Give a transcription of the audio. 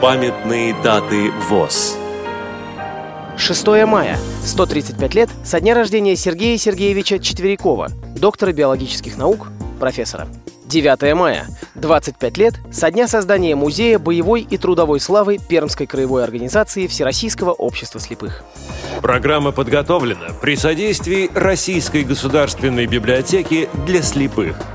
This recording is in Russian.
Памятные даты ВОЗ. 6 мая. 135 лет со дня рождения Сергея Сергеевича Четверякова, доктора биологических наук, профессора. 9 мая. 25 лет со дня создания Музея боевой и трудовой славы Пермской краевой организации Всероссийского общества слепых. Программа подготовлена при содействии Российской государственной библиотеки для слепых –